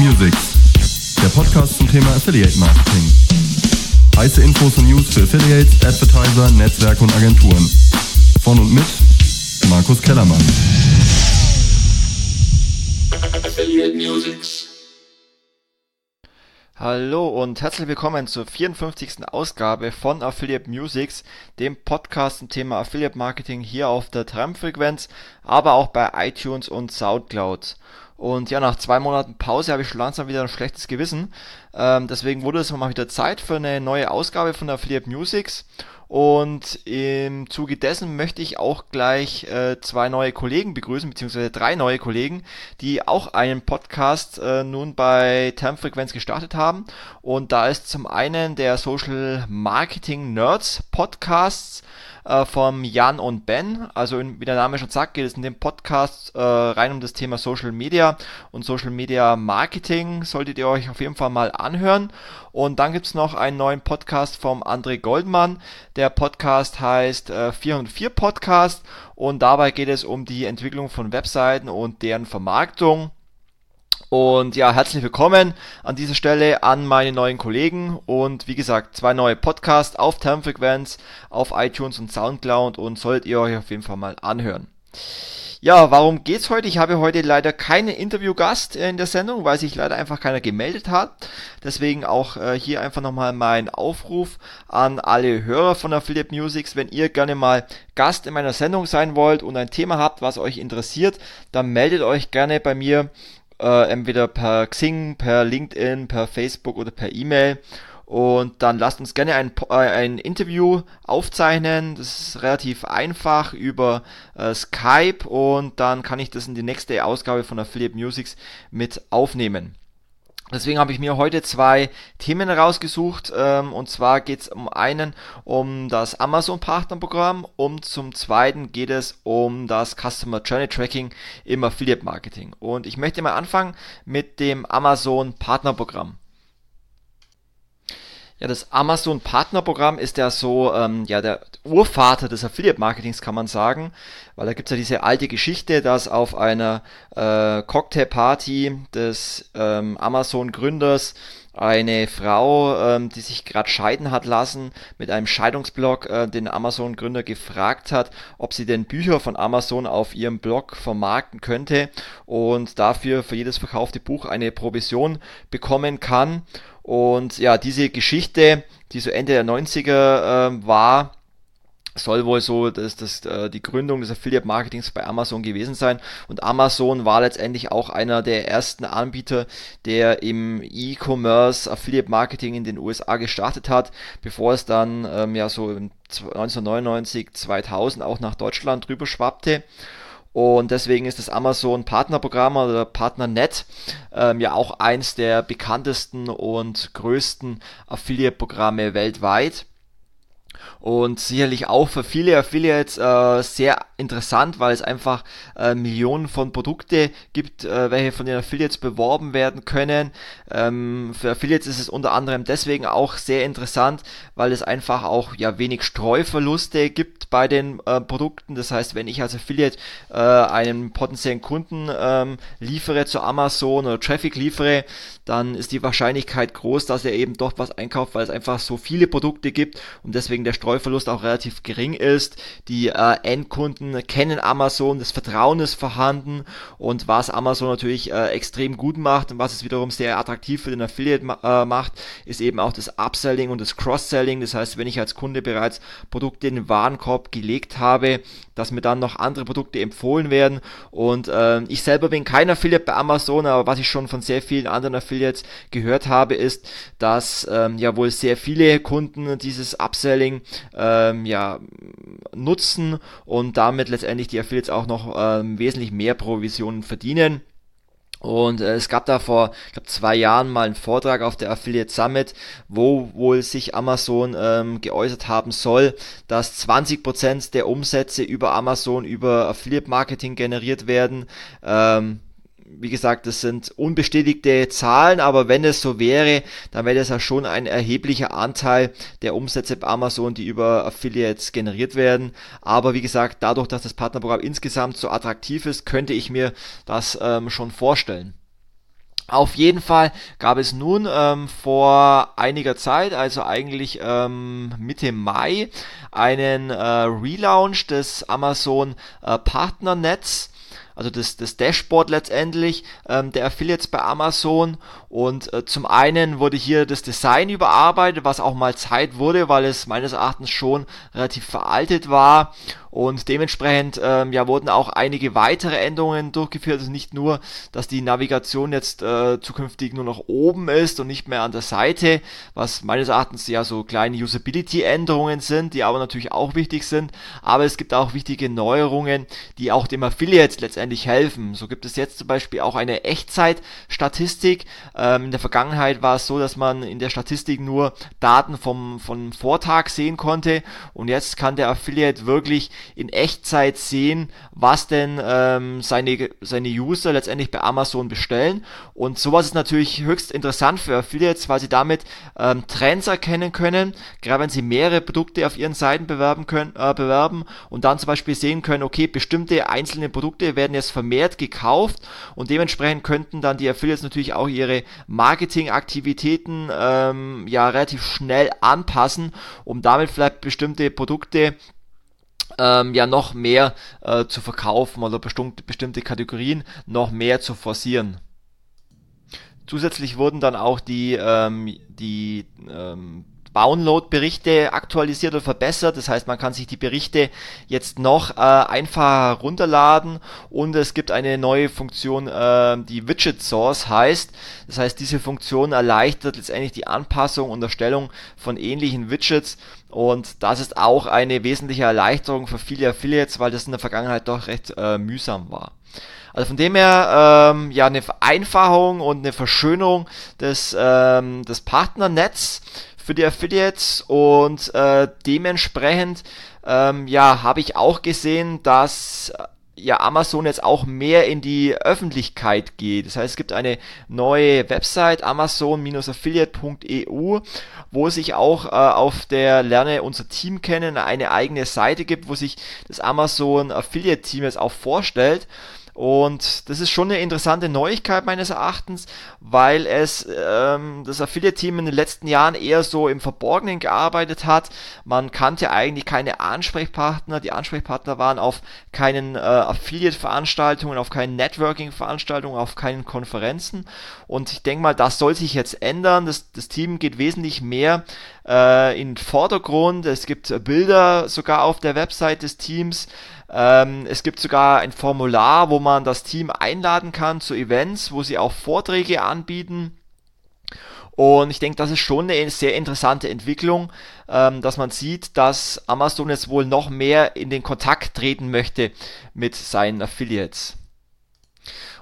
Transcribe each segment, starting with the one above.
Musics, der Podcast zum Thema Affiliate Marketing. Heiße Infos und News für Affiliates, Advertiser, Netzwerke und Agenturen. Von und mit Markus Kellermann. Affiliate Musics. Hallo und herzlich willkommen zur 54. Ausgabe von Affiliate Musics, dem Podcast zum Thema Affiliate Marketing hier auf der Tramfrequenz, aber auch bei iTunes und Soundcloud. Und ja, nach zwei Monaten Pause habe ich schon langsam wieder ein schlechtes Gewissen. Ähm, deswegen wurde es mal wieder Zeit für eine neue Ausgabe von Affiliate Musics. Und im Zuge dessen möchte ich auch gleich äh, zwei neue Kollegen begrüßen, beziehungsweise drei neue Kollegen, die auch einen Podcast äh, nun bei Termfrequenz gestartet haben. Und da ist zum einen der Social Marketing Nerds Podcasts äh, vom Jan und Ben. Also in, wie der Name schon sagt, geht es in dem Podcast äh, rein um das Thema Social Media und Social Media Marketing. Solltet ihr euch auf jeden Fall mal anhören. Und dann gibt es noch einen neuen Podcast vom André Goldmann. Der Podcast heißt äh, 404 Podcast und dabei geht es um die Entwicklung von Webseiten und deren Vermarktung. Und ja, herzlich willkommen an dieser Stelle an meine neuen Kollegen und wie gesagt, zwei neue Podcasts auf Termfrequenz, auf iTunes und Soundcloud und solltet ihr euch auf jeden Fall mal anhören. Ja, warum geht's heute? Ich habe heute leider keinen Interviewgast in der Sendung, weil sich leider einfach keiner gemeldet hat. Deswegen auch äh, hier einfach nochmal mein Aufruf an alle Hörer von Affiliate Musics. Wenn ihr gerne mal Gast in meiner Sendung sein wollt und ein Thema habt, was euch interessiert, dann meldet euch gerne bei mir äh, entweder per Xing, per LinkedIn, per Facebook oder per E-Mail. Und dann lasst uns gerne ein, äh, ein Interview aufzeichnen. Das ist relativ einfach über äh, Skype und dann kann ich das in die nächste Ausgabe von Affiliate Musics mit aufnehmen. Deswegen habe ich mir heute zwei Themen rausgesucht. Ähm, und zwar geht es um einen um das Amazon Partnerprogramm und zum zweiten geht es um das Customer Journey Tracking im Affiliate Marketing. Und ich möchte mal anfangen mit dem Amazon Partnerprogramm. Ja, das Amazon Partnerprogramm ist ja so ähm, ja der Urvater des Affiliate Marketings, kann man sagen, weil da gibt's ja diese alte Geschichte, dass auf einer äh, Cocktailparty des ähm, Amazon Gründers eine Frau, ähm, die sich gerade scheiden hat lassen, mit einem Scheidungsblog äh, den Amazon-Gründer gefragt hat, ob sie denn Bücher von Amazon auf ihrem Blog vermarkten könnte und dafür für jedes verkaufte Buch eine Provision bekommen kann. Und ja, diese Geschichte, die so Ende der 90er äh, war, soll wohl so dass das, äh, die Gründung des Affiliate Marketings bei Amazon gewesen sein. Und Amazon war letztendlich auch einer der ersten Anbieter, der im E-Commerce Affiliate Marketing in den USA gestartet hat, bevor es dann ähm, ja so 1999, 2000 auch nach Deutschland rüber schwappte. Und deswegen ist das Amazon Partnerprogramm oder Partnernet ähm, ja auch eins der bekanntesten und größten Affiliate-Programme weltweit und sicherlich auch für viele Affiliates äh, sehr interessant, weil es einfach äh, Millionen von Produkte gibt, äh, welche von den Affiliates beworben werden können. Ähm, für Affiliates ist es unter anderem deswegen auch sehr interessant, weil es einfach auch ja wenig Streuverluste gibt bei den äh, Produkten. Das heißt, wenn ich als Affiliate äh, einen potenziellen Kunden ähm, liefere zu Amazon oder Traffic liefere, dann ist die Wahrscheinlichkeit groß, dass er eben doch was einkauft, weil es einfach so viele Produkte gibt und deswegen der Streuverlust auch relativ gering ist. Die äh, Endkunden kennen Amazon, das Vertrauen ist vorhanden und was Amazon natürlich äh, extrem gut macht und was es wiederum sehr attraktiv für den Affiliate ma äh, macht, ist eben auch das Upselling und das Cross-Selling. Das heißt, wenn ich als Kunde bereits Produkte in den Warenkorb gelegt habe, dass mir dann noch andere Produkte empfohlen werden. Und äh, ich selber bin kein Affiliate bei Amazon, aber was ich schon von sehr vielen anderen Affiliates gehört habe, ist, dass ähm, ja wohl sehr viele Kunden dieses Upselling ähm, ja nutzen und damit letztendlich die Affiliates auch noch ähm, wesentlich mehr Provisionen verdienen. Und äh, es gab da vor, ich glaube, zwei Jahren mal einen Vortrag auf der Affiliate Summit, wo wohl sich Amazon ähm, geäußert haben soll, dass 20% der Umsätze über Amazon über Affiliate Marketing generiert werden. Ähm, wie gesagt, das sind unbestätigte Zahlen, aber wenn es so wäre, dann wäre das ja schon ein erheblicher Anteil der Umsätze bei Amazon, die über Affiliates generiert werden. Aber wie gesagt, dadurch, dass das Partnerprogramm insgesamt so attraktiv ist, könnte ich mir das ähm, schon vorstellen. Auf jeden Fall gab es nun ähm, vor einiger Zeit, also eigentlich ähm, Mitte Mai, einen äh, Relaunch des Amazon äh, Partnernetz also das, das Dashboard letztendlich ähm, der Affiliates bei Amazon. Und äh, zum einen wurde hier das Design überarbeitet, was auch mal Zeit wurde, weil es meines Erachtens schon relativ veraltet war. Und dementsprechend ähm, ja, wurden auch einige weitere Änderungen durchgeführt. Also nicht nur, dass die Navigation jetzt äh, zukünftig nur noch oben ist und nicht mehr an der Seite, was meines Erachtens ja so kleine Usability-Änderungen sind, die aber natürlich auch wichtig sind. Aber es gibt auch wichtige Neuerungen, die auch dem Affiliate letztendlich helfen. So gibt es jetzt zum Beispiel auch eine Echtzeit-Statistik. Ähm, in der Vergangenheit war es so, dass man in der Statistik nur Daten vom, vom Vortag sehen konnte und jetzt kann der Affiliate wirklich in Echtzeit sehen, was denn ähm, seine, seine User letztendlich bei Amazon bestellen. Und sowas ist natürlich höchst interessant für Affiliates, weil sie damit ähm, Trends erkennen können, gerade wenn sie mehrere Produkte auf ihren Seiten bewerben können, äh, bewerben und dann zum Beispiel sehen können, okay, bestimmte einzelne Produkte werden jetzt vermehrt gekauft und dementsprechend könnten dann die Affiliates natürlich auch ihre Marketingaktivitäten ähm, ja relativ schnell anpassen, um damit vielleicht bestimmte Produkte ähm, ja noch mehr äh, zu verkaufen oder bestimmte, bestimmte Kategorien noch mehr zu forcieren. Zusätzlich wurden dann auch die, ähm, die ähm, Download-Berichte aktualisiert oder verbessert. Das heißt, man kann sich die Berichte jetzt noch äh, einfacher runterladen und es gibt eine neue Funktion, äh, die Widget Source heißt. Das heißt, diese Funktion erleichtert letztendlich die Anpassung und Erstellung von ähnlichen Widgets und das ist auch eine wesentliche Erleichterung für viele Affiliates, weil das in der Vergangenheit doch recht äh, mühsam war. Also von dem her ähm, ja eine Vereinfachung und eine Verschönerung des, ähm, des Partnernetz für die Affiliates und äh, dementsprechend ähm, ja habe ich auch gesehen, dass äh, ja Amazon jetzt auch mehr in die Öffentlichkeit geht. Das heißt, es gibt eine neue Website amazon-affiliate.eu, wo sich auch äh, auf der Lerne unser Team kennen eine eigene Seite gibt, wo sich das Amazon Affiliate Team jetzt auch vorstellt. Und das ist schon eine interessante Neuigkeit meines Erachtens, weil es ähm, das Affiliate-Team in den letzten Jahren eher so im Verborgenen gearbeitet hat. Man kannte eigentlich keine Ansprechpartner. Die Ansprechpartner waren auf keinen äh, Affiliate-Veranstaltungen, auf keinen Networking-Veranstaltungen, auf keinen Konferenzen. Und ich denke mal, das soll sich jetzt ändern. Das, das Team geht wesentlich mehr äh, in den Vordergrund. Es gibt Bilder sogar auf der Website des Teams. Ähm, es gibt sogar ein Formular, wo man das Team einladen kann zu Events, wo sie auch Vorträge anbieten. Und ich denke, das ist schon eine sehr interessante Entwicklung, ähm, dass man sieht, dass Amazon jetzt wohl noch mehr in den Kontakt treten möchte mit seinen Affiliates.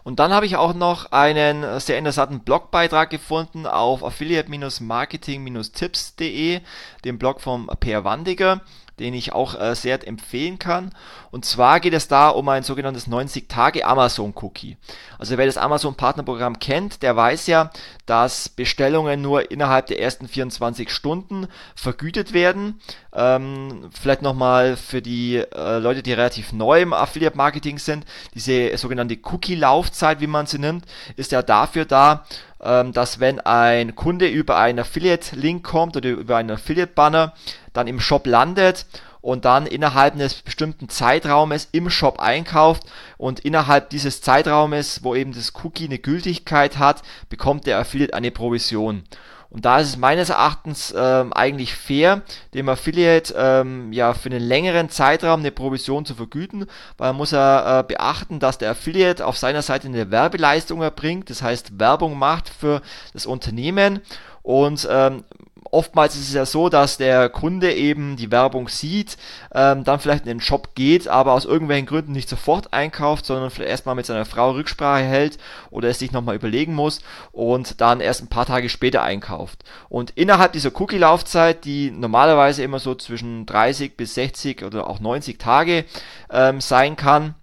Und dann habe ich auch noch einen sehr interessanten Blogbeitrag gefunden auf affiliate-marketing-tipps.de, dem Blog vom Per Wandiger den ich auch äh, sehr empfehlen kann. Und zwar geht es da um ein sogenanntes 90-Tage Amazon-Cookie. Also wer das Amazon-Partnerprogramm kennt, der weiß ja, dass Bestellungen nur innerhalb der ersten 24 Stunden vergütet werden. Ähm, vielleicht nochmal für die äh, Leute, die relativ neu im Affiliate-Marketing sind, diese sogenannte Cookie-Laufzeit, wie man sie nimmt, ist ja dafür da, ähm, dass wenn ein Kunde über einen Affiliate-Link kommt oder über einen Affiliate-Banner, dann im Shop landet und dann innerhalb eines bestimmten Zeitraumes im Shop einkauft und innerhalb dieses Zeitraumes, wo eben das Cookie eine Gültigkeit hat, bekommt der Affiliate eine Provision. Und da ist es meines Erachtens ähm, eigentlich fair, dem Affiliate ähm, ja für einen längeren Zeitraum eine Provision zu vergüten, weil man muss er äh, beachten, dass der Affiliate auf seiner Seite eine Werbeleistung erbringt, das heißt Werbung macht für das Unternehmen. Und ähm, oftmals ist es ja so, dass der Kunde eben die Werbung sieht, ähm, dann vielleicht in den Shop geht, aber aus irgendwelchen Gründen nicht sofort einkauft, sondern vielleicht erstmal mit seiner Frau Rücksprache hält oder es sich nochmal überlegen muss und dann erst ein paar Tage später einkauft. Und innerhalb dieser Cookie-Laufzeit, die normalerweise immer so zwischen 30 bis 60 oder auch 90 Tage ähm, sein kann,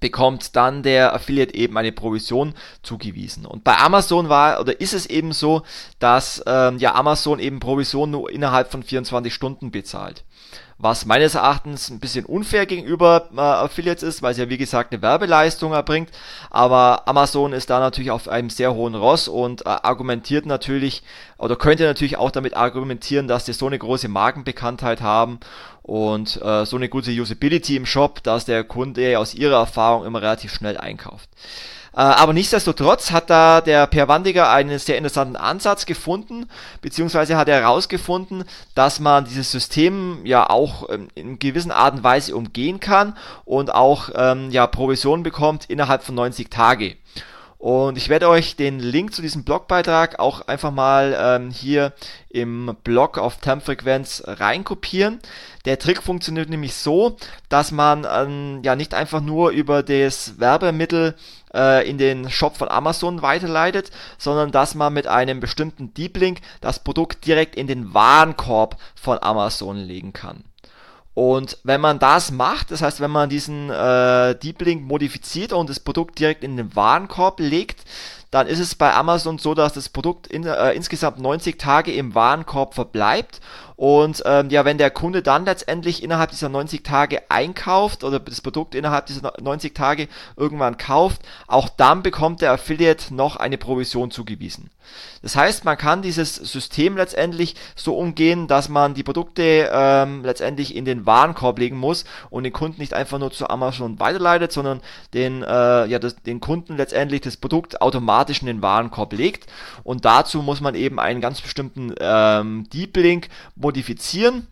bekommt dann der Affiliate eben eine Provision zugewiesen. Und bei Amazon war oder ist es eben so, dass ähm, ja Amazon eben Provision nur innerhalb von 24 Stunden bezahlt. Was meines Erachtens ein bisschen unfair gegenüber äh, Affiliates ist, weil es ja wie gesagt eine Werbeleistung erbringt. Aber Amazon ist da natürlich auf einem sehr hohen Ross und äh, argumentiert natürlich oder könnte natürlich auch damit argumentieren, dass die so eine große Markenbekanntheit haben und äh, so eine gute Usability im Shop, dass der Kunde aus ihrer Erfahrung immer relativ schnell einkauft. Äh, aber nichtsdestotrotz hat da der Per Wandiger einen sehr interessanten Ansatz gefunden, beziehungsweise hat er herausgefunden, dass man dieses System ja auch ähm, in gewissen Art und Weise umgehen kann und auch ähm, ja Provision bekommt innerhalb von 90 Tage. Und ich werde euch den Link zu diesem Blogbeitrag auch einfach mal ähm, hier im Blog auf Termfrequenz reinkopieren. Der Trick funktioniert nämlich so, dass man ähm, ja nicht einfach nur über das Werbemittel äh, in den Shop von Amazon weiterleitet, sondern dass man mit einem bestimmten Deep Link das Produkt direkt in den Warenkorb von Amazon legen kann. Und wenn man das macht, das heißt, wenn man diesen äh, Deep Link modifiziert und das Produkt direkt in den Warenkorb legt, dann ist es bei Amazon so, dass das Produkt in, äh, insgesamt 90 Tage im Warenkorb verbleibt und ähm, ja, wenn der Kunde dann letztendlich innerhalb dieser 90 Tage einkauft oder das Produkt innerhalb dieser 90 Tage irgendwann kauft, auch dann bekommt der Affiliate noch eine Provision zugewiesen. Das heißt, man kann dieses System letztendlich so umgehen, dass man die Produkte ähm, letztendlich in den Warenkorb legen muss und den Kunden nicht einfach nur zu Amazon weiterleitet, sondern den, äh, ja, das, den Kunden letztendlich das Produkt automatisch in den Warenkorb legt. Und dazu muss man eben einen ganz bestimmten ähm, Deep Link modifizieren.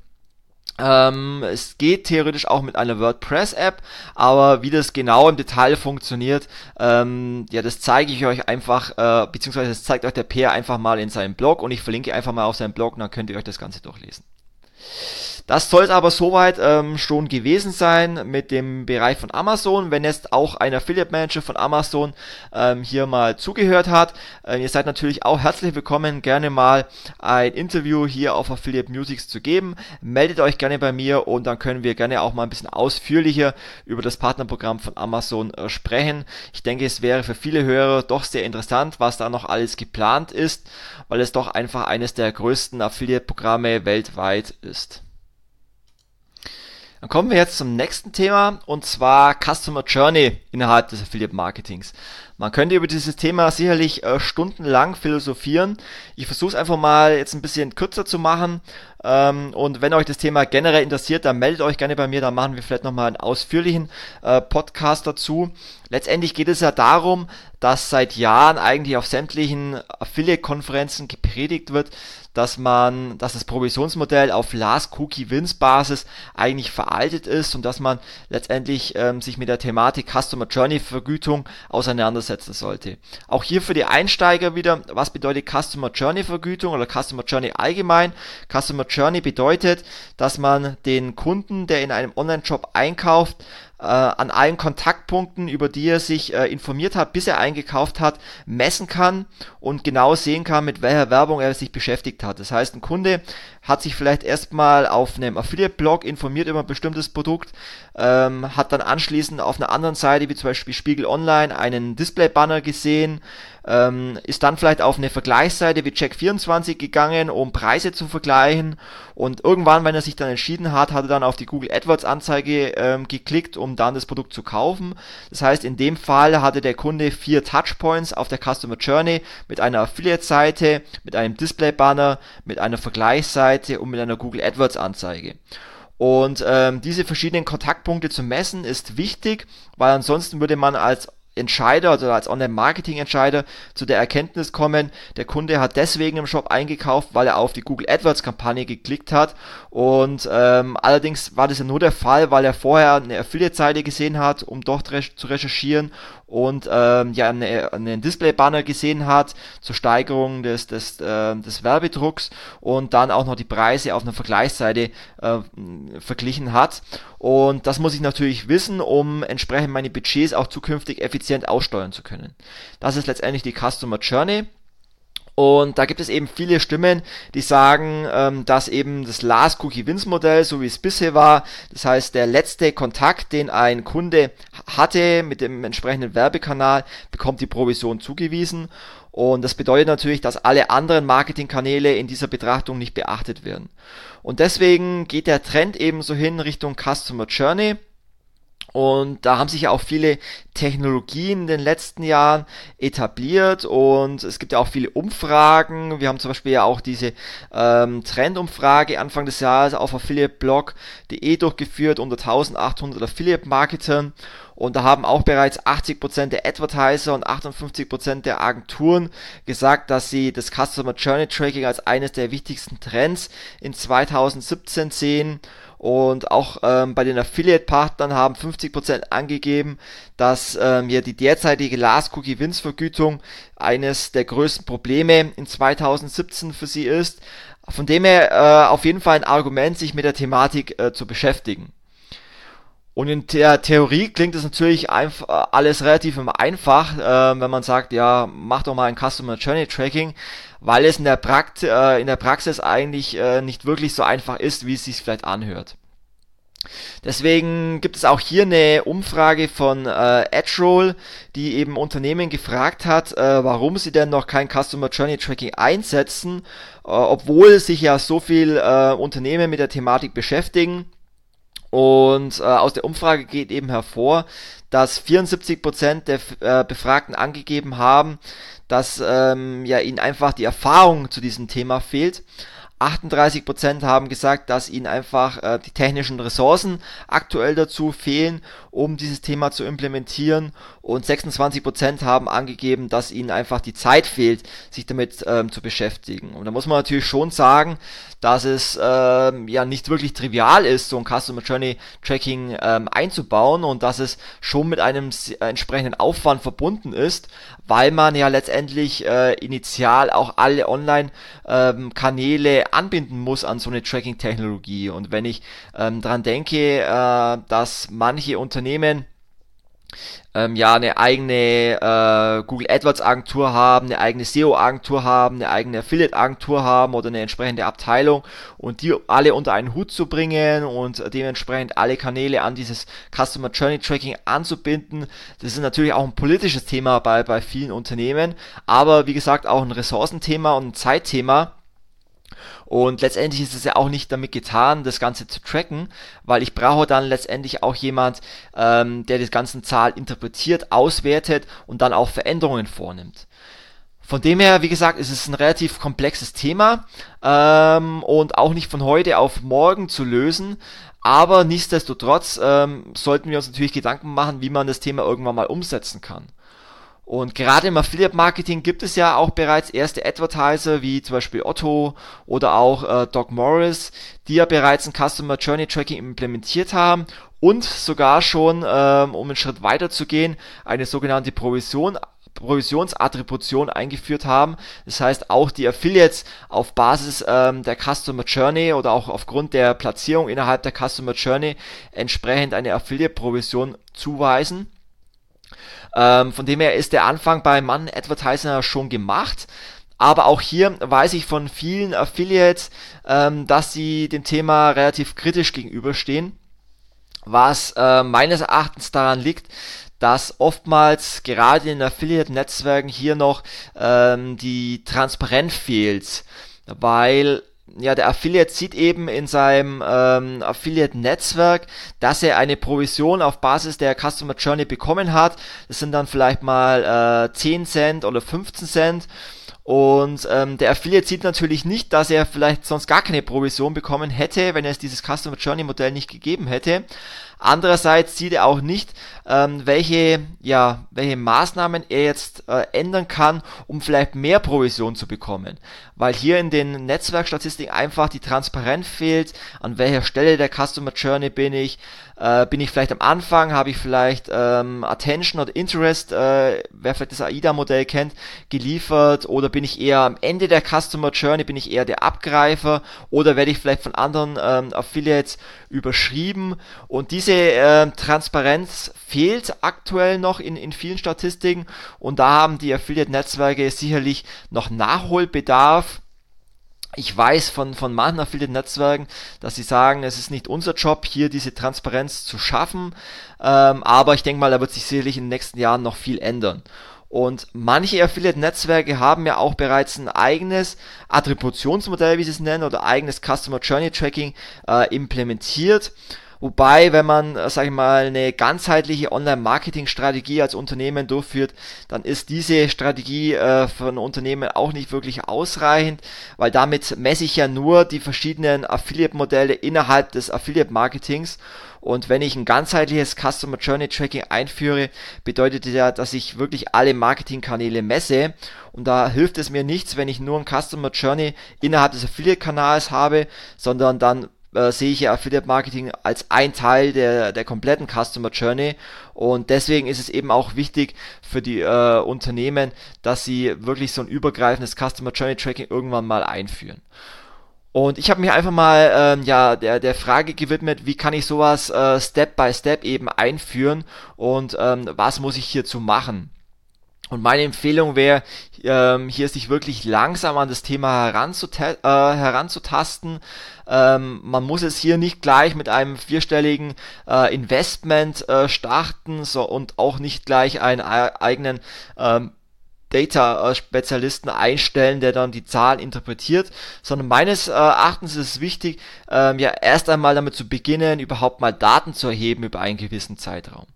Ähm, es geht theoretisch auch mit einer WordPress-App, aber wie das genau im Detail funktioniert, ähm, ja, das zeige ich euch einfach, äh, beziehungsweise das zeigt euch der Peer einfach mal in seinem Blog und ich verlinke einfach mal auf seinem Blog und dann könnt ihr euch das Ganze durchlesen. Das soll es aber soweit ähm, schon gewesen sein mit dem Bereich von Amazon. Wenn jetzt auch ein Affiliate Manager von Amazon ähm, hier mal zugehört hat, äh, ihr seid natürlich auch herzlich willkommen, gerne mal ein Interview hier auf Affiliate Musics zu geben. Meldet euch gerne bei mir und dann können wir gerne auch mal ein bisschen ausführlicher über das Partnerprogramm von Amazon äh, sprechen. Ich denke, es wäre für viele Hörer doch sehr interessant, was da noch alles geplant ist, weil es doch einfach eines der größten Affiliate-Programme weltweit ist. Dann kommen wir jetzt zum nächsten Thema und zwar Customer Journey innerhalb des Affiliate Marketings. Man könnte über dieses Thema sicherlich äh, stundenlang philosophieren. Ich versuche es einfach mal jetzt ein bisschen kürzer zu machen. Ähm, und wenn euch das Thema generell interessiert, dann meldet euch gerne bei mir, dann machen wir vielleicht nochmal einen ausführlichen äh, Podcast dazu. Letztendlich geht es ja darum, dass seit Jahren eigentlich auf sämtlichen Affiliate-Konferenzen gepredigt wird, dass man, dass das Provisionsmodell auf Last Cookie Wins Basis eigentlich veraltet ist und dass man letztendlich ähm, sich mit der Thematik Customer Journey Vergütung auseinandersetzen sollte. Auch hier für die Einsteiger wieder, was bedeutet Customer Journey Vergütung oder Customer Journey allgemein? Customer Journey bedeutet, dass man den Kunden, der in einem Online-Shop einkauft, an allen Kontaktpunkten, über die er sich äh, informiert hat, bis er eingekauft hat, messen kann und genau sehen kann, mit welcher Werbung er sich beschäftigt hat. Das heißt, ein Kunde hat sich vielleicht erstmal auf einem Affiliate-Blog informiert über ein bestimmtes Produkt, ähm, hat dann anschließend auf einer anderen Seite, wie zum Beispiel Spiegel Online, einen Display-Banner gesehen, ähm, ist dann vielleicht auf eine Vergleichsseite wie Check24 gegangen, um Preise zu vergleichen und irgendwann, wenn er sich dann entschieden hat, hat er dann auf die Google AdWords Anzeige ähm, geklickt, um dann das Produkt zu kaufen. Das heißt, in dem Fall hatte der Kunde vier Touchpoints auf der Customer Journey mit einer Affiliate-Seite, mit einem Display-Banner, mit einer Vergleichsseite und mit einer Google AdWords Anzeige. Und ähm, diese verschiedenen Kontaktpunkte zu messen ist wichtig, weil ansonsten würde man als Entscheider, also als Online-Marketing-Entscheider zu der Erkenntnis kommen, der Kunde hat deswegen im Shop eingekauft, weil er auf die Google AdWords-Kampagne geklickt hat. Und ähm, allerdings war das ja nur der Fall, weil er vorher eine Affiliate-Seite gesehen hat, um dort zu recherchieren und ähm, ja eine, einen Display-Banner gesehen hat zur Steigerung des, des, äh, des Werbedrucks und dann auch noch die Preise auf einer Vergleichsseite äh, verglichen hat. Und das muss ich natürlich wissen, um entsprechend meine Budgets auch zukünftig effizient aussteuern zu können. Das ist letztendlich die Customer Journey. Und da gibt es eben viele Stimmen, die sagen, ähm, dass eben das Last Cookie Wins Modell, so wie es bisher war, das heißt der letzte Kontakt, den ein Kunde hatte mit dem entsprechenden Werbekanal, bekommt die Provision zugewiesen. Und das bedeutet natürlich, dass alle anderen Marketingkanäle in dieser Betrachtung nicht beachtet werden. Und deswegen geht der Trend ebenso hin Richtung Customer Journey. Und da haben sich ja auch viele Technologien in den letzten Jahren etabliert und es gibt ja auch viele Umfragen. Wir haben zum Beispiel ja auch diese ähm, Trendumfrage Anfang des Jahres auf affiliateblog.de durchgeführt unter 1800 Affiliate-Marketern. Und da haben auch bereits 80% der Advertiser und 58% der Agenturen gesagt, dass sie das Customer Journey Tracking als eines der wichtigsten Trends in 2017 sehen. Und auch ähm, bei den Affiliate-Partnern haben 50% angegeben, dass ähm, ja die derzeitige Last-Cookie-Wins-Vergütung eines der größten Probleme in 2017 für sie ist. Von dem her äh, auf jeden Fall ein Argument, sich mit der Thematik äh, zu beschäftigen. Und in der Theorie klingt es natürlich äh, alles relativ einfach, äh, wenn man sagt, ja, mach doch mal ein Customer Journey Tracking, weil es in der, Prakt äh, in der Praxis eigentlich äh, nicht wirklich so einfach ist, wie es sich vielleicht anhört. Deswegen gibt es auch hier eine Umfrage von äh, EdgeRoll, die eben Unternehmen gefragt hat, äh, warum sie denn noch kein Customer Journey Tracking einsetzen, äh, obwohl sich ja so viel äh, Unternehmen mit der Thematik beschäftigen. Und äh, aus der Umfrage geht eben hervor, dass 74% der äh, Befragten angegeben haben, dass ähm, ja ihnen einfach die Erfahrung zu diesem Thema fehlt. 38% haben gesagt, dass ihnen einfach äh, die technischen Ressourcen aktuell dazu fehlen, um dieses Thema zu implementieren. Und 26% haben angegeben, dass ihnen einfach die Zeit fehlt, sich damit ähm, zu beschäftigen. Und da muss man natürlich schon sagen, dass es ähm, ja nicht wirklich trivial ist, so ein Customer Journey Tracking ähm, einzubauen und dass es schon mit einem entsprechenden Aufwand verbunden ist, weil man ja letztendlich äh, initial auch alle Online-Kanäle ähm, anbinden muss an so eine Tracking-Technologie. Und wenn ich ähm, dran denke, äh, dass manche Unternehmen ähm, ja eine eigene äh, Google AdWords Agentur haben, eine eigene SEO Agentur haben, eine eigene Affiliate Agentur haben oder eine entsprechende Abteilung und die alle unter einen Hut zu bringen und dementsprechend alle Kanäle an dieses Customer Journey Tracking anzubinden. Das ist natürlich auch ein politisches Thema bei, bei vielen Unternehmen, aber wie gesagt auch ein Ressourcenthema und ein Zeitthema und letztendlich ist es ja auch nicht damit getan, das Ganze zu tracken, weil ich brauche dann letztendlich auch jemand, ähm, der die ganzen Zahl interpretiert, auswertet und dann auch Veränderungen vornimmt. Von dem her, wie gesagt, ist es ein relativ komplexes Thema ähm, und auch nicht von heute auf morgen zu lösen. Aber nichtsdestotrotz ähm, sollten wir uns natürlich Gedanken machen, wie man das Thema irgendwann mal umsetzen kann. Und gerade im Affiliate Marketing gibt es ja auch bereits erste Advertiser wie zum Beispiel Otto oder auch äh, Doc Morris, die ja bereits ein Customer Journey Tracking implementiert haben und sogar schon, ähm, um einen Schritt weiter zu gehen, eine sogenannte Provision Provisionsattribution eingeführt haben. Das heißt, auch die Affiliates auf Basis ähm, der Customer Journey oder auch aufgrund der Platzierung innerhalb der Customer Journey entsprechend eine Affiliate-Provision zuweisen. Ähm, von dem her ist der Anfang bei Mann Advertiser schon gemacht. Aber auch hier weiß ich von vielen Affiliates, ähm, dass sie dem Thema relativ kritisch gegenüberstehen. Was äh, meines Erachtens daran liegt, dass oftmals gerade in Affiliate-Netzwerken hier noch ähm, die Transparenz fehlt. Weil ja, der Affiliate sieht eben in seinem ähm, Affiliate-Netzwerk, dass er eine Provision auf Basis der Customer Journey bekommen hat. Das sind dann vielleicht mal äh, 10 Cent oder 15 Cent. Und ähm, der Affiliate sieht natürlich nicht, dass er vielleicht sonst gar keine Provision bekommen hätte, wenn es dieses Customer Journey Modell nicht gegeben hätte. Andererseits sieht er auch nicht, ähm, welche, ja, welche Maßnahmen er jetzt äh, ändern kann, um vielleicht mehr Provision zu bekommen. Weil hier in den Netzwerkstatistiken einfach die Transparenz fehlt, an welcher Stelle der Customer Journey bin ich, äh, bin ich vielleicht am Anfang, habe ich vielleicht ähm, Attention oder Interest, äh, wer vielleicht das AIDA-Modell kennt, geliefert oder bin ich eher am Ende der Customer Journey, bin ich eher der Abgreifer oder werde ich vielleicht von anderen ähm, Affiliates überschrieben und diese äh, Transparenz fehlt aktuell noch in, in vielen Statistiken und da haben die Affiliate-Netzwerke sicherlich noch Nachholbedarf. Ich weiß von, von manchen Affiliate-Netzwerken, dass sie sagen, es ist nicht unser Job, hier diese Transparenz zu schaffen, ähm, aber ich denke mal, da wird sich sicherlich in den nächsten Jahren noch viel ändern. Und manche Affiliate-Netzwerke haben ja auch bereits ein eigenes Attributionsmodell, wie sie es nennen, oder eigenes Customer Journey Tracking äh, implementiert. Wobei, wenn man, äh, sag ich mal, eine ganzheitliche Online-Marketing-Strategie als Unternehmen durchführt, dann ist diese Strategie äh, ein Unternehmen auch nicht wirklich ausreichend, weil damit messe ich ja nur die verschiedenen Affiliate-Modelle innerhalb des Affiliate-Marketings. Und wenn ich ein ganzheitliches Customer Journey Tracking einführe, bedeutet das ja, dass ich wirklich alle Marketingkanäle messe. Und da hilft es mir nichts, wenn ich nur ein Customer Journey innerhalb des Affiliate-Kanals habe, sondern dann äh, sehe ich ja Affiliate Marketing als ein Teil der, der kompletten Customer Journey und deswegen ist es eben auch wichtig für die äh, Unternehmen, dass sie wirklich so ein übergreifendes Customer Journey Tracking irgendwann mal einführen. Und ich habe mich einfach mal ähm, ja der, der Frage gewidmet, wie kann ich sowas äh, Step by Step eben einführen und ähm, was muss ich hierzu machen. Und meine Empfehlung wäre, ähm, hier sich wirklich langsam an das Thema heranzute äh, heranzutasten. Ähm, man muss es hier nicht gleich mit einem vierstelligen äh, Investment äh, starten so, und auch nicht gleich einen eigenen ähm, Data-Spezialisten einstellen, der dann die Zahlen interpretiert, sondern meines äh, Erachtens ist es wichtig, ähm, ja erst einmal damit zu beginnen, überhaupt mal Daten zu erheben über einen gewissen Zeitraum.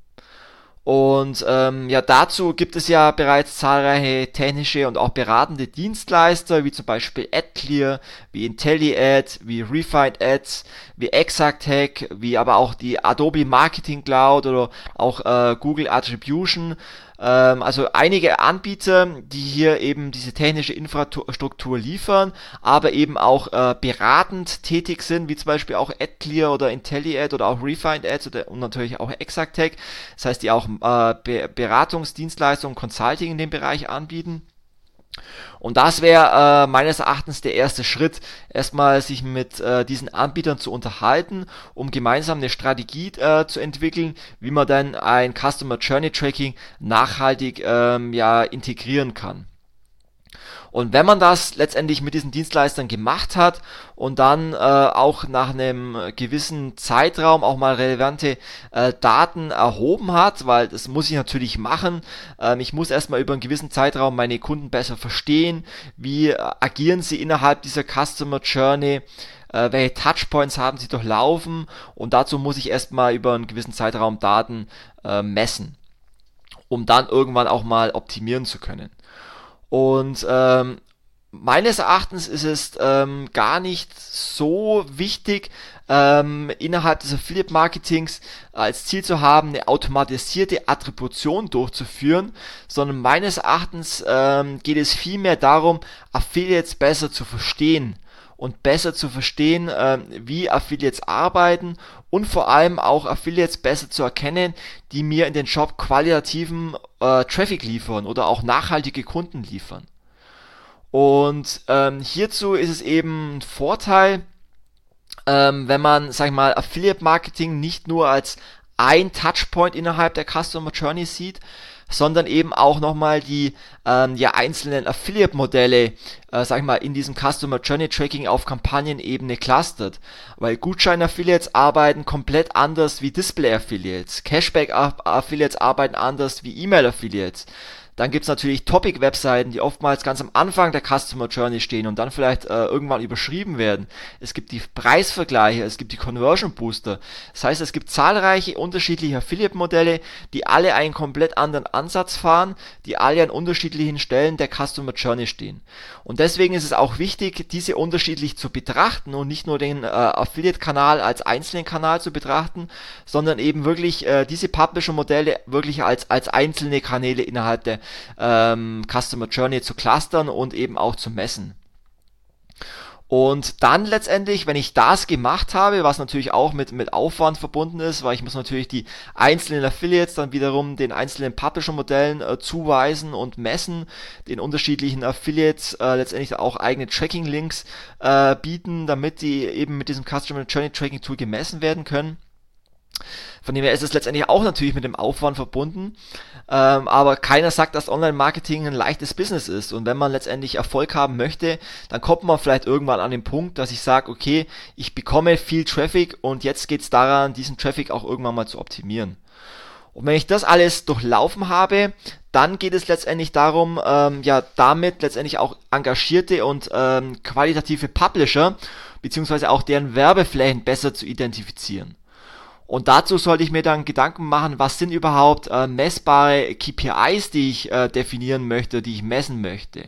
Und ähm, ja, dazu gibt es ja bereits zahlreiche technische und auch beratende Dienstleister, wie zum Beispiel AdClear, wie IntelliAd, wie Refined Ads, wie ExactTech, wie aber auch die Adobe Marketing Cloud oder auch äh, Google Attribution ähm, also einige Anbieter, die hier eben diese technische Infrastruktur liefern, aber eben auch äh, beratend tätig sind, wie zum Beispiel auch AdClear oder IntelliAd oder auch Refined und natürlich auch ExactTech. Das heißt, die auch äh, Be Beratungsdienstleistungen, Consulting in dem Bereich anbieten. Und das wäre äh, meines Erachtens der erste Schritt, erstmal sich mit äh, diesen Anbietern zu unterhalten, um gemeinsam eine Strategie äh, zu entwickeln, wie man dann ein Customer Journey Tracking nachhaltig ähm, ja, integrieren kann. Und wenn man das letztendlich mit diesen Dienstleistern gemacht hat und dann äh, auch nach einem gewissen Zeitraum auch mal relevante äh, Daten erhoben hat, weil das muss ich natürlich machen. Ähm, ich muss erstmal über einen gewissen Zeitraum meine Kunden besser verstehen, wie äh, agieren sie innerhalb dieser Customer Journey äh, welche Touchpoints haben sie durchlaufen und dazu muss ich erstmal über einen gewissen Zeitraum Daten äh, messen, um dann irgendwann auch mal optimieren zu können. Und ähm, meines Erachtens ist es ähm, gar nicht so wichtig, ähm, innerhalb des Affiliate Marketings als Ziel zu haben, eine automatisierte Attribution durchzuführen, sondern meines Erachtens ähm, geht es vielmehr darum, Affiliates besser zu verstehen und besser zu verstehen, äh, wie Affiliates arbeiten und vor allem auch Affiliates besser zu erkennen, die mir in den Shop qualitativen äh, Traffic liefern oder auch nachhaltige Kunden liefern. Und ähm, hierzu ist es eben ein Vorteil, ähm, wenn man, sag ich mal, Affiliate Marketing nicht nur als ein Touchpoint innerhalb der Customer Journey sieht, sondern eben auch nochmal die ähm, ja, einzelnen Affiliate-Modelle, äh, sag ich mal, in diesem Customer Journey Tracking auf Kampagnenebene clustert. Weil Gutschein-Affiliates arbeiten komplett anders wie Display-Affiliates. Cashback-Affiliates arbeiten anders wie E-Mail-Affiliates. Dann gibt's natürlich Topic-Webseiten, die oftmals ganz am Anfang der Customer Journey stehen und dann vielleicht äh, irgendwann überschrieben werden. Es gibt die Preisvergleiche, es gibt die Conversion Booster. Das heißt, es gibt zahlreiche unterschiedliche Affiliate-Modelle, die alle einen komplett anderen Ansatz fahren, die alle an unterschiedlichen Stellen der Customer Journey stehen. Und deswegen ist es auch wichtig, diese unterschiedlich zu betrachten und nicht nur den äh, Affiliate-Kanal als einzelnen Kanal zu betrachten, sondern eben wirklich äh, diese Publisher-Modelle wirklich als, als einzelne Kanäle innerhalb der ähm, Customer Journey zu clustern und eben auch zu messen. Und dann letztendlich, wenn ich das gemacht habe, was natürlich auch mit, mit Aufwand verbunden ist, weil ich muss natürlich die einzelnen Affiliates dann wiederum den einzelnen Publisher-Modellen äh, zuweisen und messen, den unterschiedlichen Affiliates äh, letztendlich auch eigene Tracking-Links äh, bieten, damit die eben mit diesem Customer Journey Tracking Tool gemessen werden können. Von dem her ist es letztendlich auch natürlich mit dem Aufwand verbunden. Ähm, aber keiner sagt, dass Online-Marketing ein leichtes Business ist. Und wenn man letztendlich Erfolg haben möchte, dann kommt man vielleicht irgendwann an den Punkt, dass ich sage, okay, ich bekomme viel Traffic und jetzt geht es daran, diesen Traffic auch irgendwann mal zu optimieren. Und wenn ich das alles durchlaufen habe, dann geht es letztendlich darum, ähm, ja, damit letztendlich auch engagierte und ähm, qualitative Publisher beziehungsweise auch deren Werbeflächen besser zu identifizieren. Und dazu sollte ich mir dann Gedanken machen, was sind überhaupt äh, messbare KPIs, die ich äh, definieren möchte, die ich messen möchte.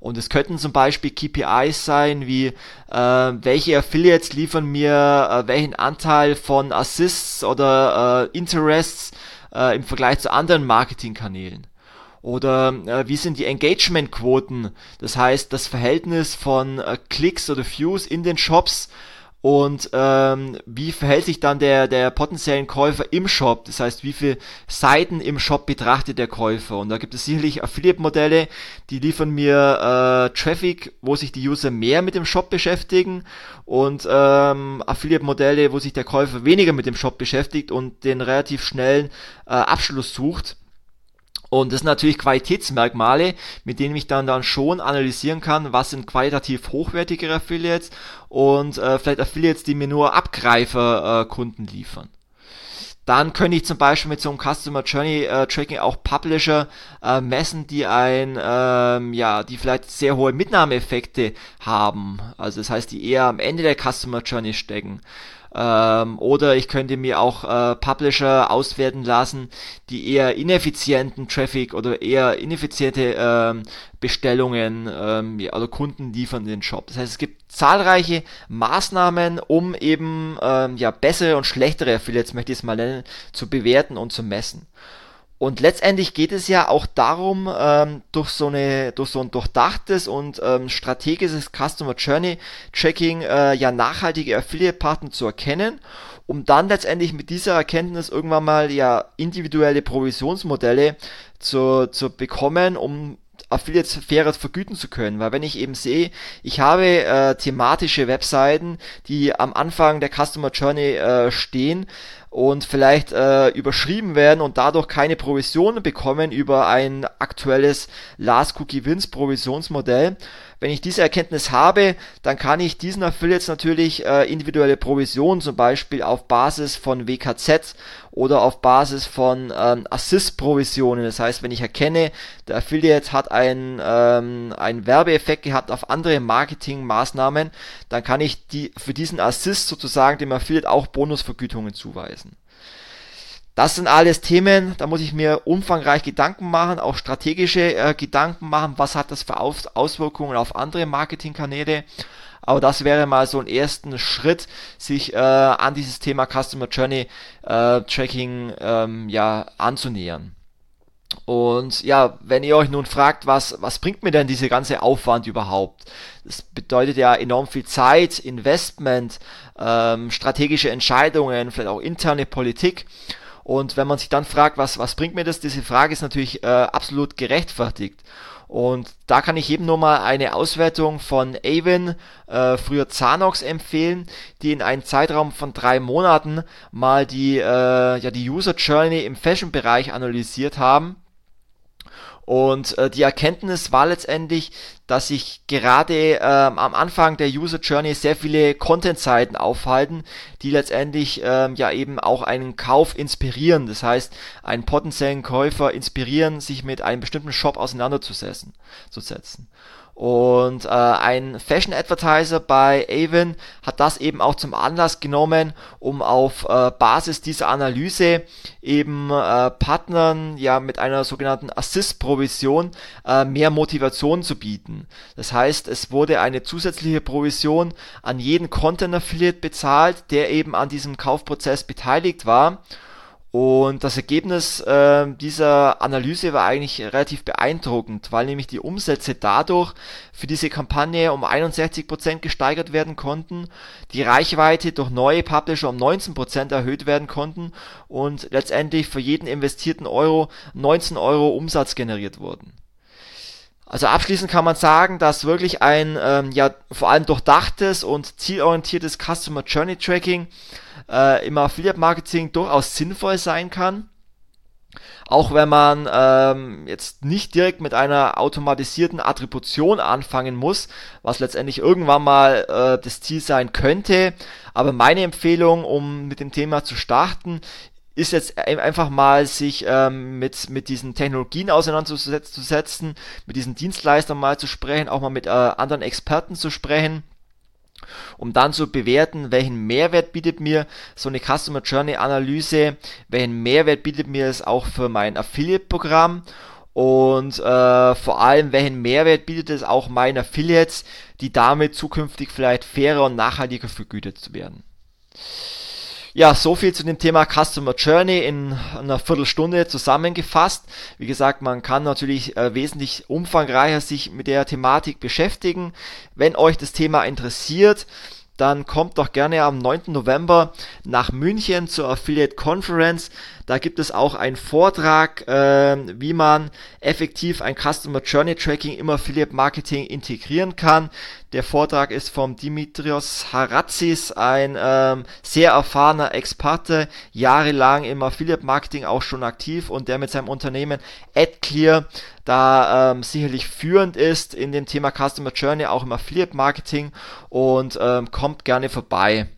Und es könnten zum Beispiel KPIs sein, wie äh, welche Affiliates liefern mir äh, welchen Anteil von Assists oder äh, Interests äh, im Vergleich zu anderen Marketingkanälen. Oder äh, wie sind die Engagementquoten, das heißt das Verhältnis von äh, Klicks oder Views in den Shops und ähm, wie verhält sich dann der, der potenziellen Käufer im Shop? Das heißt, wie viele Seiten im Shop betrachtet der Käufer? Und da gibt es sicherlich Affiliate-Modelle, die liefern mir äh, Traffic, wo sich die User mehr mit dem Shop beschäftigen und ähm, Affiliate-Modelle, wo sich der Käufer weniger mit dem Shop beschäftigt und den relativ schnellen äh, Abschluss sucht. Und das sind natürlich Qualitätsmerkmale, mit denen ich dann, dann schon analysieren kann, was sind qualitativ hochwertigere Affiliates und äh, vielleicht Affiliates, die mir nur Abgreifer-Kunden äh, liefern. Dann könnte ich zum Beispiel mit so einem Customer Journey äh, Tracking auch Publisher äh, messen, die ein, ähm, ja, die vielleicht sehr hohe Mitnahmeeffekte haben. Also das heißt, die eher am Ende der Customer Journey stecken. Ähm, oder ich könnte mir auch äh, Publisher auswerten lassen, die eher ineffizienten Traffic oder eher ineffiziente ähm, Bestellungen ähm, ja, oder Kunden liefern in den Shop. Das heißt, es gibt zahlreiche Maßnahmen, um eben ähm, ja, bessere und schlechtere Affiliates, möchte ich es mal nennen, zu bewerten und zu messen. Und letztendlich geht es ja auch darum, ähm, durch so eine, durch so ein durchdachtes und ähm, strategisches Customer Journey Tracking äh, ja nachhaltige Affiliate-Partner zu erkennen, um dann letztendlich mit dieser Erkenntnis irgendwann mal ja individuelle Provisionsmodelle zu, zu bekommen, um Affiliates fairer vergüten zu können, weil wenn ich eben sehe, ich habe äh, thematische Webseiten, die am Anfang der Customer Journey äh, stehen, und vielleicht äh, überschrieben werden und dadurch keine Provisionen bekommen über ein aktuelles Last Cookie Wins Provisionsmodell. Wenn ich diese Erkenntnis habe, dann kann ich diesen Affiliates natürlich äh, individuelle Provisionen zum Beispiel auf Basis von WKZ oder auf Basis von ähm, Assist-Provisionen. Das heißt, wenn ich erkenne, der Affiliate hat einen, ähm, einen Werbeeffekt gehabt auf andere Marketingmaßnahmen, dann kann ich die für diesen Assist sozusagen dem Affiliate auch Bonusvergütungen zuweisen. Das sind alles Themen, da muss ich mir umfangreich Gedanken machen, auch strategische äh, Gedanken machen, was hat das für Aus Auswirkungen auf andere Marketingkanäle. Aber das wäre mal so ein ersten Schritt, sich äh, an dieses Thema Customer Journey äh, Tracking ähm, ja anzunähern. Und ja, wenn ihr euch nun fragt, was, was bringt mir denn diese ganze Aufwand überhaupt? Das bedeutet ja enorm viel Zeit, Investment, ähm, strategische Entscheidungen, vielleicht auch interne Politik. Und wenn man sich dann fragt, was, was bringt mir das, diese Frage ist natürlich äh, absolut gerechtfertigt. Und da kann ich eben nur mal eine Auswertung von Avon, äh, früher Zanox, empfehlen, die in einem Zeitraum von drei Monaten mal die, äh, ja, die User Journey im Fashion-Bereich analysiert haben und äh, die Erkenntnis war letztendlich, dass sich gerade ähm, am Anfang der User Journey sehr viele Content-Seiten aufhalten, die letztendlich ähm, ja eben auch einen Kauf inspirieren. Das heißt, einen potenziellen Käufer inspirieren, sich mit einem bestimmten Shop auseinanderzusetzen. Zu setzen. Und äh, ein Fashion Advertiser bei Avon hat das eben auch zum Anlass genommen, um auf äh, Basis dieser Analyse eben äh, Partnern ja mit einer sogenannten Assist-Provision äh, mehr Motivation zu bieten. Das heißt, es wurde eine zusätzliche Provision an jeden Content Affiliate bezahlt, der eben an diesem Kaufprozess beteiligt war. Und das Ergebnis äh, dieser Analyse war eigentlich relativ beeindruckend, weil nämlich die Umsätze dadurch für diese Kampagne um 61% gesteigert werden konnten, die Reichweite durch neue Publisher um 19% erhöht werden konnten und letztendlich für jeden investierten Euro 19 Euro Umsatz generiert wurden. Also abschließend kann man sagen, dass wirklich ein ähm, ja vor allem durchdachtes und zielorientiertes Customer Journey Tracking äh, im Affiliate Marketing durchaus sinnvoll sein kann. Auch wenn man ähm, jetzt nicht direkt mit einer automatisierten Attribution anfangen muss, was letztendlich irgendwann mal äh, das Ziel sein könnte. Aber meine Empfehlung, um mit dem Thema zu starten, ist jetzt einfach mal sich ähm, mit, mit diesen Technologien auseinanderzusetzen, mit diesen Dienstleistern mal zu sprechen, auch mal mit äh, anderen Experten zu sprechen um dann zu bewerten, welchen Mehrwert bietet mir so eine Customer Journey Analyse, welchen Mehrwert bietet mir es auch für mein Affiliate-Programm und äh, vor allem, welchen Mehrwert bietet es auch meinen Affiliates, die damit zukünftig vielleicht fairer und nachhaltiger vergütet werden. Ja, so viel zu dem Thema Customer Journey in einer Viertelstunde zusammengefasst. Wie gesagt, man kann natürlich äh, wesentlich umfangreicher sich mit der Thematik beschäftigen. Wenn euch das Thema interessiert, dann kommt doch gerne am 9. November nach München zur Affiliate Conference. Da gibt es auch einen Vortrag, äh, wie man effektiv ein Customer Journey Tracking im Affiliate Marketing integrieren kann. Der Vortrag ist vom Dimitrios Haratzis, ein ähm, sehr erfahrener Experte, jahrelang im Affiliate Marketing auch schon aktiv und der mit seinem Unternehmen AdClear da ähm, sicherlich führend ist in dem Thema Customer Journey, auch im Affiliate Marketing und ähm, kommt gerne vorbei.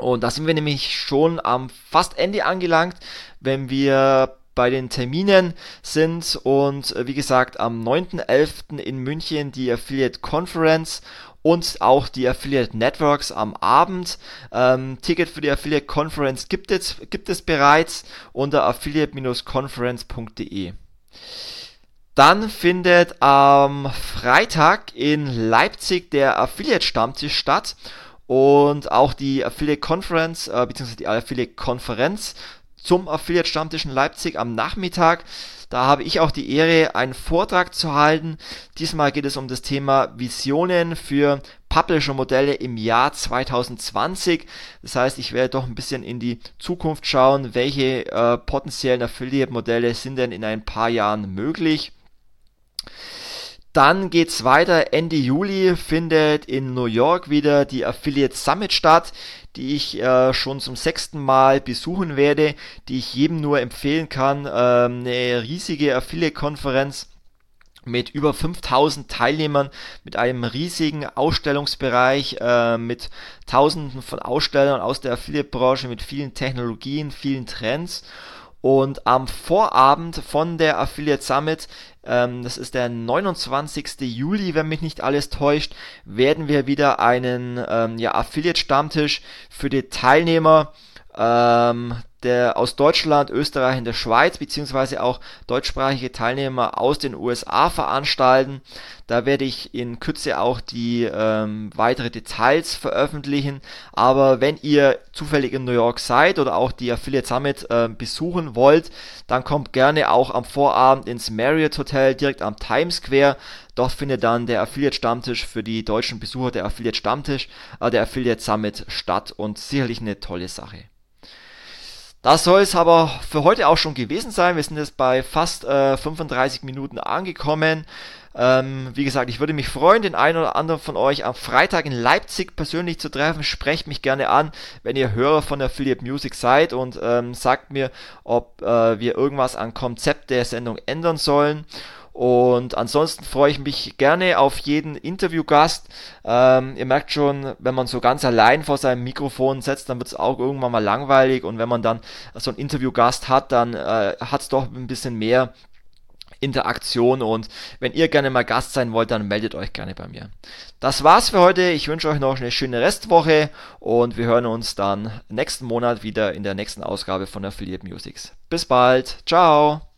Und da sind wir nämlich schon am fast Ende angelangt, wenn wir bei den Terminen sind und äh, wie gesagt am 9.11. in München die Affiliate Conference und auch die Affiliate Networks am Abend. Ähm, Ticket für die Affiliate Conference gibt es, gibt es bereits unter affiliate-conference.de. Dann findet am Freitag in Leipzig der Affiliate Stammtisch statt und auch die Affiliate Conference äh, bzw. die Affiliate Konferenz zum Affiliate Stammtisch in Leipzig am Nachmittag. Da habe ich auch die Ehre, einen Vortrag zu halten. Diesmal geht es um das Thema Visionen für Publisher-Modelle im Jahr 2020. Das heißt, ich werde doch ein bisschen in die Zukunft schauen, welche äh, potenziellen Affiliate-Modelle sind denn in ein paar Jahren möglich. Dann geht's weiter. Ende Juli findet in New York wieder die Affiliate Summit statt, die ich äh, schon zum sechsten Mal besuchen werde, die ich jedem nur empfehlen kann. Ähm, eine riesige Affiliate-Konferenz mit über 5000 Teilnehmern, mit einem riesigen Ausstellungsbereich, äh, mit tausenden von Ausstellern aus der Affiliate-Branche, mit vielen Technologien, vielen Trends. Und am Vorabend von der Affiliate Summit, ähm, das ist der 29. Juli, wenn mich nicht alles täuscht, werden wir wieder einen ähm, ja, Affiliate-Stammtisch für die Teilnehmer ähm, der aus Deutschland, Österreich und der Schweiz, beziehungsweise auch deutschsprachige Teilnehmer aus den USA veranstalten. Da werde ich in Kürze auch die ähm, weitere Details veröffentlichen. Aber wenn ihr zufällig in New York seid oder auch die Affiliate Summit äh, besuchen wollt, dann kommt gerne auch am Vorabend ins Marriott Hotel direkt am Times Square. Dort findet dann der Affiliate Stammtisch für die deutschen Besucher der Affiliate Stammtisch, äh, der Affiliate Summit statt und sicherlich eine tolle Sache. Das soll es aber für heute auch schon gewesen sein. Wir sind jetzt bei fast äh, 35 Minuten angekommen. Ähm, wie gesagt, ich würde mich freuen, den einen oder anderen von euch am Freitag in Leipzig persönlich zu treffen. Sprecht mich gerne an, wenn ihr Hörer von Affiliate Music seid und ähm, sagt mir, ob äh, wir irgendwas am Konzept der Sendung ändern sollen. Und ansonsten freue ich mich gerne auf jeden Interviewgast. Ähm, ihr merkt schon, wenn man so ganz allein vor seinem Mikrofon setzt, dann wird es auch irgendwann mal langweilig. Und wenn man dann so einen Interviewgast hat, dann äh, hat es doch ein bisschen mehr Interaktion und wenn ihr gerne mal Gast sein wollt, dann meldet euch gerne bei mir. Das war's für heute. Ich wünsche euch noch eine schöne Restwoche und wir hören uns dann nächsten Monat wieder in der nächsten Ausgabe von Affiliate Musics. Bis bald. Ciao.